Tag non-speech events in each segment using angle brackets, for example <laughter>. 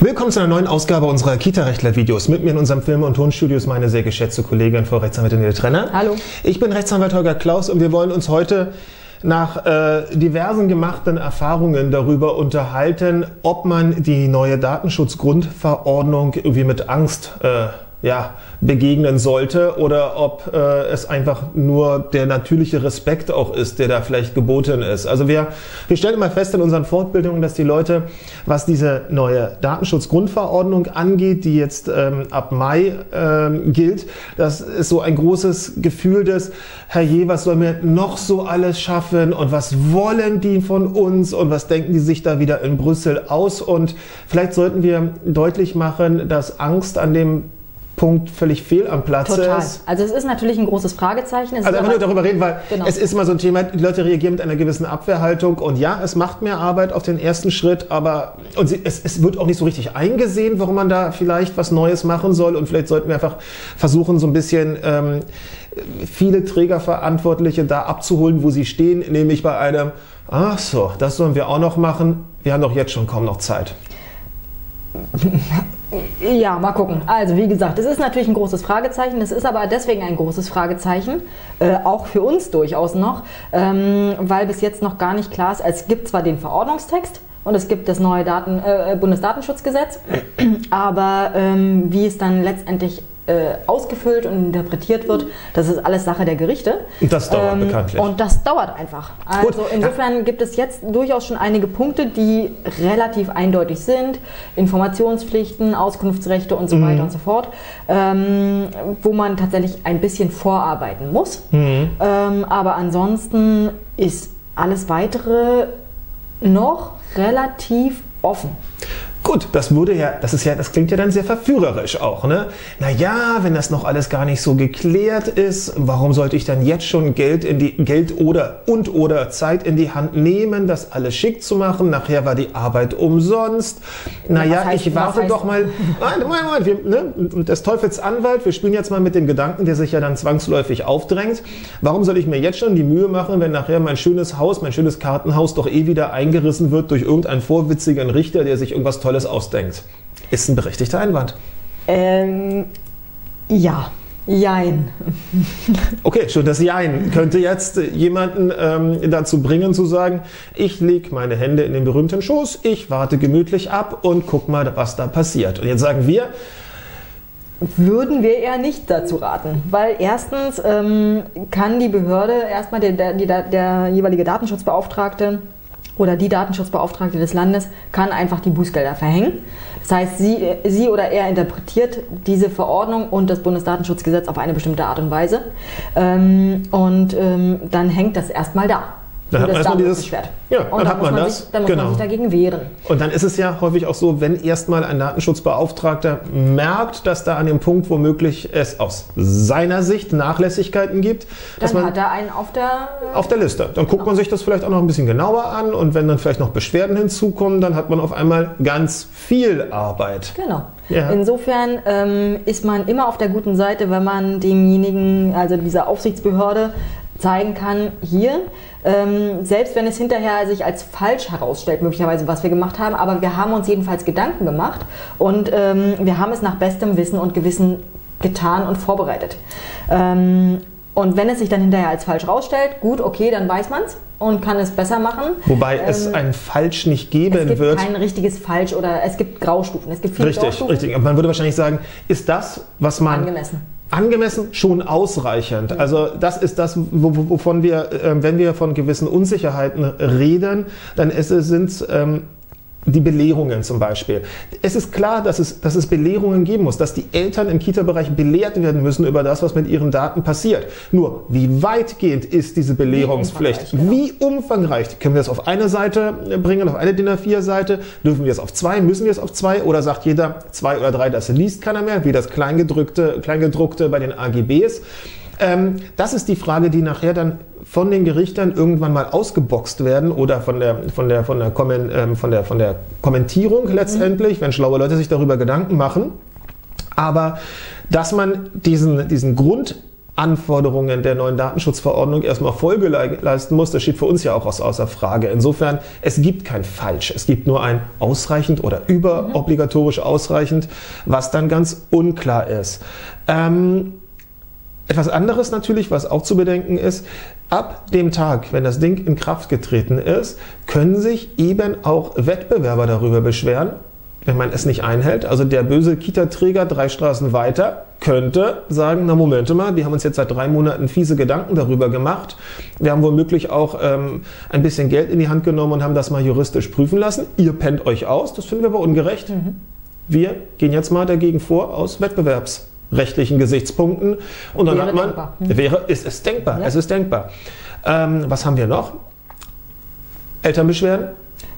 Willkommen zu einer neuen Ausgabe unserer Kita-Rechtler-Videos. Mit mir in unserem Film- und Tonstudio ist meine sehr geschätzte Kollegin, Frau Rechtsanwältin Nele Trenner. Hallo. Ich bin Rechtsanwalt Holger Klaus und wir wollen uns heute nach äh, diversen gemachten Erfahrungen darüber unterhalten, ob man die neue Datenschutzgrundverordnung irgendwie mit Angst äh, ja, begegnen sollte oder ob äh, es einfach nur der natürliche Respekt auch ist, der da vielleicht geboten ist. Also wir, wir stellen immer fest in unseren Fortbildungen, dass die Leute, was diese neue Datenschutzgrundverordnung angeht, die jetzt ähm, ab Mai ähm, gilt, das ist so ein großes Gefühl des, Herrje, was sollen wir noch so alles schaffen und was wollen die von uns und was denken die sich da wieder in Brüssel aus und vielleicht sollten wir deutlich machen, dass Angst an dem Punkt völlig fehl am Platz Total. ist. Also es ist natürlich ein großes Fragezeichen. Es Also einfach nur darüber reden, weil Genau. es ist immer so ein Thema, die Leute reagieren mit einer gewissen Abwehrhaltung und ja, es macht mehr Arbeit auf den ersten Schritt, aber und sie, es, es wird auch nicht so richtig eingesehen, warum man da vielleicht was Neues machen soll und vielleicht sollten wir einfach versuchen, so ein bisschen ähm, viele Trägerverantwortliche da abzuholen, wo sie stehen, nämlich bei einem, ach so, das sollen wir auch noch machen, wir haben doch jetzt schon kaum noch Zeit. <laughs> Ja, mal gucken. Also wie gesagt, es ist natürlich ein großes Fragezeichen. Es ist aber deswegen ein großes Fragezeichen, äh, auch für uns durchaus noch, ähm, weil bis jetzt noch gar nicht klar ist. Es gibt zwar den Verordnungstext und es gibt das neue Daten, äh, Bundesdatenschutzgesetz, <clears throat> aber ähm, wie es dann letztendlich äh, ausgefüllt und interpretiert wird, das ist alles Sache der Gerichte. Und das dauert bekanntlich. Und das dauert einfach. Also Gut. insofern gibt es jetzt durchaus schon einige Punkte, die relativ eindeutig sind. Informationspflichten, Auskunftsrechte und so Mhm. weiter und so fort, ähm, wo man tatsächlich ein bisschen vorarbeiten muss. Mhm. Ähm, aber ansonsten ist alles weitere noch relativ offen. Gut, das würde ja, das ist ja, das klingt ja dann sehr verführerisch auch, ne? Naja, wenn das noch alles gar nicht so geklärt ist, warum sollte ich dann jetzt schon Geld in die Geld oder und oder Zeit in die Hand nehmen, das alles schick zu machen? Nachher war die Arbeit umsonst. Naja, heißt- ich warte doch mal. Nein, Moment, Moment, wir, ne? Des Teufels Anwalt, wir spielen jetzt mal mit dem Gedanken, der sich ja dann zwangsläufig aufdrängt. Warum soll ich mir jetzt schon die Mühe machen, wenn nachher mein schönes Haus, mein schönes Kartenhaus doch eh wieder eingerissen wird durch irgendeinen vorwitzigen Richter, der sich irgendwas Tolles ausdenkt? Ist ein berechtigter Einwand. Ähm, ja, jein. <laughs> Okay, schon das Jein könnte jetzt jemanden ähm, dazu bringen zu sagen, ich lege meine Hände in den berühmten Schoß, ich warte gemütlich ab und guck mal, was da passiert. Und jetzt sagen wir, Würden wir eher nicht dazu raten, weil erstens ähm, kann die Behörde erstmal der, der, die- der jeweilige Datenschutzbeauftragte oder die Datenschutzbeauftragte des Landes kann einfach die Bußgelder verhängen. Das heißt, sie, sie oder er interpretiert diese Verordnung und das Bundesdatenschutzgesetz auf eine bestimmte Art und Weise ähm, und ähm, dann hängt das erstmal da. Dann hat Und man das erstmal dieses- Datenschutzbeschwert. ja, und dann dann hat man man das, sich, dann muss genau. man sich dagegen wehren. Und dann ist es ja häufig auch so, wenn erstmal ein Datenschutzbeauftragter merkt, dass da an dem Punkt womöglich es aus seiner Sicht Nachlässigkeiten gibt, dass Dann man hat er einen auf der auf der Liste. Dann guckt man sich das vielleicht auch noch ein bisschen genauer an und wenn dann vielleicht noch Beschwerden hinzukommen, dann hat man auf einmal ganz viel Arbeit. Genau. Ja. Insofern ähm, ist man immer auf der guten Seite, wenn man demjenigen, also dieser Aufsichtsbehörde, zeigen kann, hier, ähm, selbst wenn es hinterher sich als falsch herausstellt, möglicherweise, was wir gemacht haben, aber wir haben uns jedenfalls Gedanken gemacht und ähm, wir haben es nach bestem Wissen und Gewissen getan und vorbereitet. Ähm, und wenn es sich dann hinterher als falsch herausstellt, gut, okay, dann weiß man es und kann es besser machen. Wobei es Ähm, ein Falsch nicht geben es gibt wird. kein richtiges Falsch oder es gibt Graustufen. Es gibt viele Richtig, Graustufen. richtig. Aber man würde wahrscheinlich sagen, ist das, was man Angemessen. Angemessen schon ausreichend. Also das ist das, wo- wo- wovon wir, äh, wenn wir von gewissen Unsicherheiten reden, dann ist es, sind ähm, die Belehrungen zum Beispiel. Es ist klar, dass es, dass es Belehrungen geben muss, dass die Eltern im Kita-Bereich belehrt werden müssen über das, was mit ihren Daten passiert. Nur, wie weitgehend ist diese Belehrungspflicht? umfangreich, genau. Wie umfangreich? Können wir das auf eine Seite bringen, auf eine DIN A4-Seite? Dürfen wir es auf zwei? Müssen wir es auf zwei? Oder sagt jeder zwei oder drei, das liest keiner mehr, wie das Kleingedrückte, Kleingedruckte bei den AGBs? Ähm, das ist die Frage, die nachher dann von den Gerichtern irgendwann mal ausgeboxt werden oder von der, von der, von der, Kommen, ähm, von der, von der Kommentierung letztendlich, wenn schlaue Leute sich darüber Gedanken machen. Aber dass man diesen, diesen Grund Anforderungen der neuen Datenschutzverordnung erstmal Folge leisten muss, das steht für uns ja auch außer Frage. Insofern, es gibt kein Falsch, es gibt nur ein ausreichend oder überobligatorisch ausreichend, was dann ganz unklar ist. Ähm, etwas anderes natürlich, was auch zu bedenken ist, ab dem Tag, wenn das Ding in Kraft getreten ist, können sich eben auch Wettbewerber darüber beschweren, wenn man es nicht einhält. Also der böse Kita-Träger drei Straßen weiter könnte sagen, na Momente mal, wir haben uns jetzt seit drei Monaten fiese Gedanken darüber gemacht. Wir haben womöglich auch ähm, ein bisschen Geld in die Hand genommen und haben das mal juristisch prüfen lassen. Ihr pennt euch aus, das finden wir aber ungerecht. Mhm. Wir gehen jetzt mal dagegen vor aus wettbewerbsrechtlichen Gesichtspunkten. Und dann wäre hat man, denkbar. Mhm. wäre, ist es denkbar, ja. es ist denkbar. Ähm, was haben wir noch? Elternbeschwerden?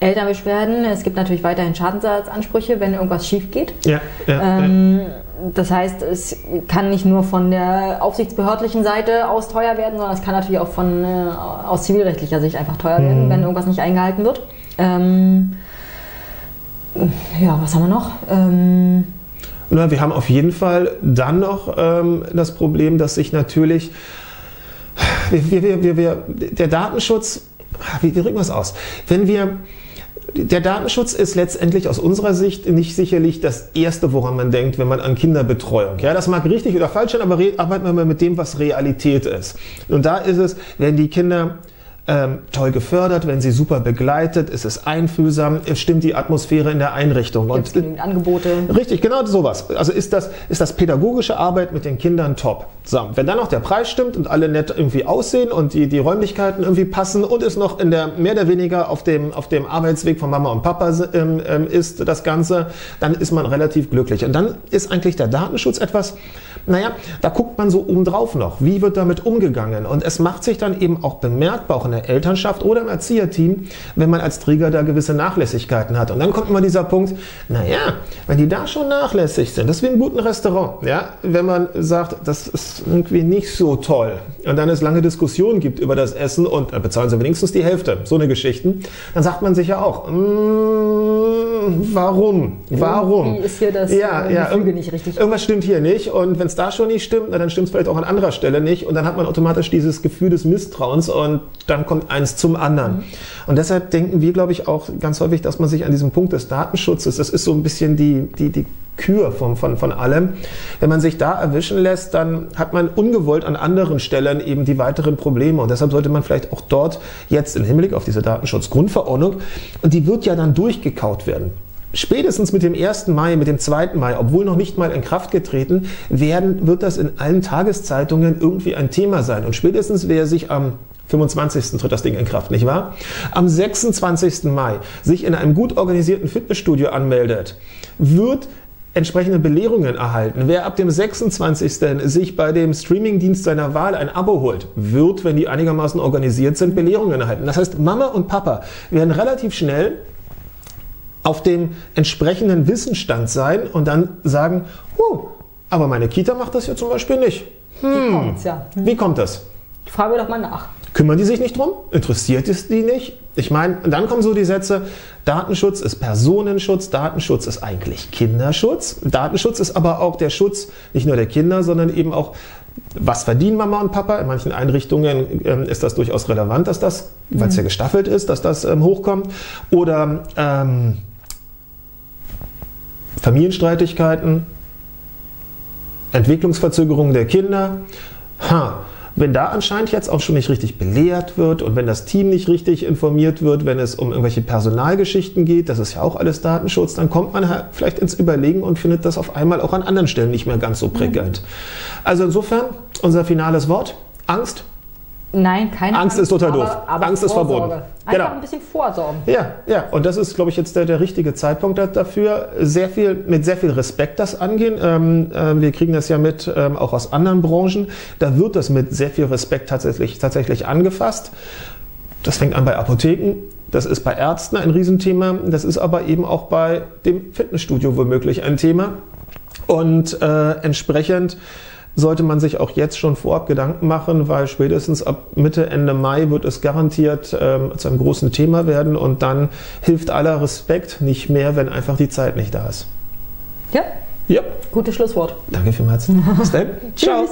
Elternbeschwerden. Es gibt natürlich weiterhin Schadensersatzansprüche, wenn irgendwas schief geht. Ja, ja, ähm, ja. Das heißt, es kann nicht nur von der aufsichtsbehördlichen Seite aus teuer werden, sondern es kann natürlich auch von, äh, aus zivilrechtlicher Sicht einfach teuer mhm. werden, wenn irgendwas nicht eingehalten wird. Ähm, ja, was haben wir noch? Ähm, Na, wir haben auf jeden Fall dann noch ähm, das Problem, dass sich natürlich wir, wir, wir, wir, der Datenschutz, wie, wie drücken wir es aus? Wenn wir der Datenschutz ist letztendlich aus unserer Sicht nicht sicherlich das Erste, woran man denkt, wenn man an Kinderbetreuung. Ja, das mag richtig oder falsch sein, aber arbeiten wir mal mit dem, was Realität ist. Und da ist es, wenn die Kinder ähm, toll gefördert, wenn sie super begleitet, ist es einfühlsam, es stimmt die Atmosphäre in der Einrichtung. Und Angebote. Richtig, genau sowas. Also ist das, ist das pädagogische Arbeit mit den Kindern top. So, wenn dann noch der Preis stimmt und alle nett irgendwie aussehen und die, die Räumlichkeiten irgendwie passen und es noch in der mehr oder weniger auf dem, auf dem Arbeitsweg von Mama und Papa ähm, ähm, ist das Ganze, dann ist man relativ glücklich. Und dann ist eigentlich der Datenschutz etwas, naja, da guckt man so oben drauf noch. Wie wird damit umgegangen? Und es macht sich dann eben auch bemerkbar, auch in der Elternschaft oder im Erzieherteam, wenn man als Träger da gewisse Nachlässigkeiten hat. Und dann kommt immer dieser Punkt, naja, wenn die da schon nachlässig sind, das ist wie im guten Restaurant, ja, wenn man sagt, das ist irgendwie nicht so toll und dann es lange Diskussionen gibt über das Essen und äh, bezahlen sie wenigstens die Hälfte, so eine Geschichten, dann sagt man sich ja auch, mm, warum? Warum? Wie ist hier das ja, äh, ja, Gefüge nicht richtig? Irgendwas stimmt hier nicht und wenn es da schon nicht stimmt, dann stimmt es vielleicht auch an anderer Stelle nicht und dann hat man automatisch dieses Gefühl des Misstrauens und dann kommt eins zum anderen. Mhm. Und deshalb denken wir, glaube ich, auch ganz häufig, dass man sich an diesem Punkt des Datenschutzes, das ist so ein bisschen die, die, die Kür von, von, von allem. Wenn man sich da erwischen lässt, dann hat man ungewollt an anderen Stellen eben die weiteren Probleme. Und deshalb sollte man vielleicht auch dort jetzt im Hinblick auf diese Datenschutzgrundverordnung, und die wird ja dann durchgekaut werden. Spätestens mit dem 1. Mai, mit dem 2. Mai, obwohl noch nicht mal in Kraft getreten, werden, wird das in allen Tageszeitungen irgendwie ein Thema sein. Und spätestens wer sich am 25. tritt das Ding in Kraft, nicht wahr? Am 26. Mai sich in einem gut organisierten Fitnessstudio anmeldet, wird entsprechende Belehrungen erhalten. Wer ab dem 26. sich bei dem Streamingdienst seiner Wahl ein Abo holt, wird, wenn die einigermaßen organisiert sind, Belehrungen erhalten. Das heißt, Mama und Papa werden relativ schnell auf dem entsprechenden Wissensstand sein und dann sagen, huh, aber meine Kita macht das ja zum Beispiel nicht. Hm, Wie kommt's, ja. Hm. Wie kommt das? Frage doch mal nach. Kümmern die sich nicht drum? Interessiert es die nicht? Ich meine, dann kommen so die Sätze, Datenschutz ist Personenschutz, Datenschutz ist eigentlich Kinderschutz. Datenschutz ist aber auch der Schutz nicht nur der Kinder, sondern eben auch, was verdienen Mama und Papa? In manchen Einrichtungen ähm, ist das durchaus relevant, dass das, weil es ja mhm. gestaffelt ist, dass das ähm, hochkommt. Oder ähm, Familienstreitigkeiten, Entwicklungsverzögerungen der Kinder. Ha, wenn da anscheinend jetzt auch schon nicht richtig belehrt wird und wenn das Team nicht richtig informiert wird, wenn es um irgendwelche Personalgeschichten geht, das ist ja auch alles Datenschutz, dann kommt man halt vielleicht ins Überlegen und findet das auf einmal auch an anderen Stellen nicht mehr ganz so prickelnd. Also insofern unser finales Wort, Angst, Nein, keine Angst. Angst ist total doof. Aber Angst ist verboten. Einfach genau. ein bisschen vorsorgen. Ja, ja. Und das ist, glaube ich, jetzt der, der richtige Zeitpunkt dafür. Sehr viel, mit sehr viel Respekt das angehen. Ähm, äh, wir kriegen das ja mit, ähm, auch aus anderen Branchen. Da wird das mit sehr viel Respekt tatsächlich, tatsächlich angefasst. Das fängt an bei Apotheken. Das ist bei Ärzten ein Riesenthema. Das ist aber eben auch bei dem Fitnessstudio womöglich ein Thema. Und äh, entsprechend sollte man sich auch jetzt schon vorab Gedanken machen, weil spätestens ab Mitte, Ende Mai wird es garantiert ähm, zu einem großen Thema werden und dann hilft aller Respekt nicht mehr, wenn einfach die Zeit nicht da ist. Ja. Ja. Gutes Schlusswort. Danke vielmals. <laughs> Bis dann. Ciao.